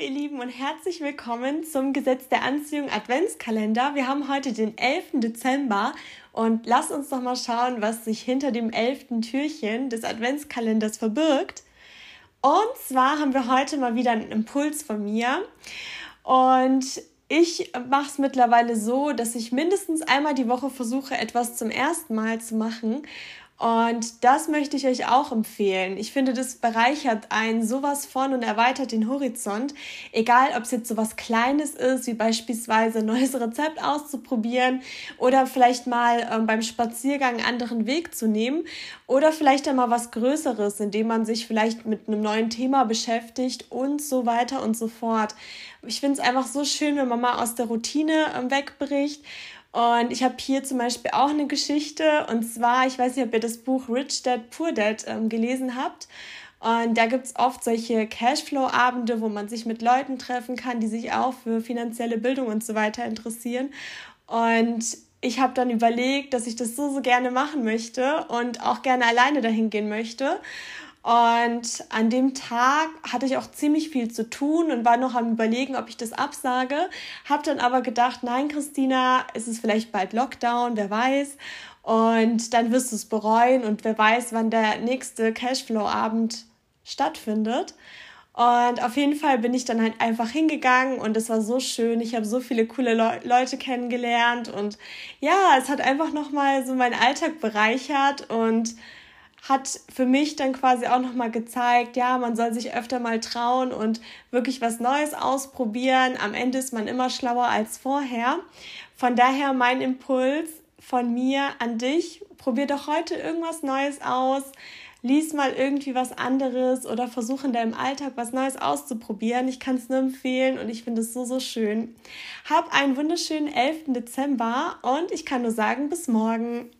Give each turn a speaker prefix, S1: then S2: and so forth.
S1: ihr Lieben und herzlich willkommen zum Gesetz der Anziehung Adventskalender. Wir haben heute den 11. Dezember und lasst uns doch mal schauen, was sich hinter dem 11. Türchen des Adventskalenders verbirgt. Und zwar haben wir heute mal wieder einen Impuls von mir und ich mache es mittlerweile so, dass ich mindestens einmal die Woche versuche, etwas zum ersten Mal zu machen. Und das möchte ich euch auch empfehlen. Ich finde, das bereichert einen sowas von und erweitert den Horizont. Egal, ob es jetzt so was Kleines ist, wie beispielsweise ein neues Rezept auszuprobieren oder vielleicht mal ähm, beim Spaziergang einen anderen Weg zu nehmen oder vielleicht einmal was Größeres, indem man sich vielleicht mit einem neuen Thema beschäftigt und so weiter und so fort. Ich finde es einfach so schön, wenn man mal aus der Routine ähm, wegbricht und ich habe hier zum Beispiel auch eine Geschichte. Und zwar, ich weiß nicht, ob ihr das Buch Rich Dad Poor Dad ähm, gelesen habt. Und da gibt es oft solche Cashflow-Abende, wo man sich mit Leuten treffen kann, die sich auch für finanzielle Bildung und so weiter interessieren. Und ich habe dann überlegt, dass ich das so, so gerne machen möchte und auch gerne alleine dahin gehen möchte. Und an dem Tag hatte ich auch ziemlich viel zu tun und war noch am Überlegen, ob ich das absage. Hab dann aber gedacht, nein, Christina, ist es vielleicht bald Lockdown, wer weiß. Und dann wirst du es bereuen und wer weiß, wann der nächste Cashflow-Abend stattfindet. Und auf jeden Fall bin ich dann halt einfach hingegangen und es war so schön. Ich habe so viele coole Le Leute kennengelernt und ja, es hat einfach nochmal so meinen Alltag bereichert und hat für mich dann quasi auch nochmal gezeigt, ja, man soll sich öfter mal trauen und wirklich was Neues ausprobieren. Am Ende ist man immer schlauer als vorher. Von daher mein Impuls von mir an dich, probier doch heute irgendwas Neues aus. Lies mal irgendwie was anderes oder versuch in deinem Alltag was Neues auszuprobieren. Ich kann es nur empfehlen und ich finde es so, so schön. Hab einen wunderschönen 11. Dezember und ich kann nur sagen, bis morgen.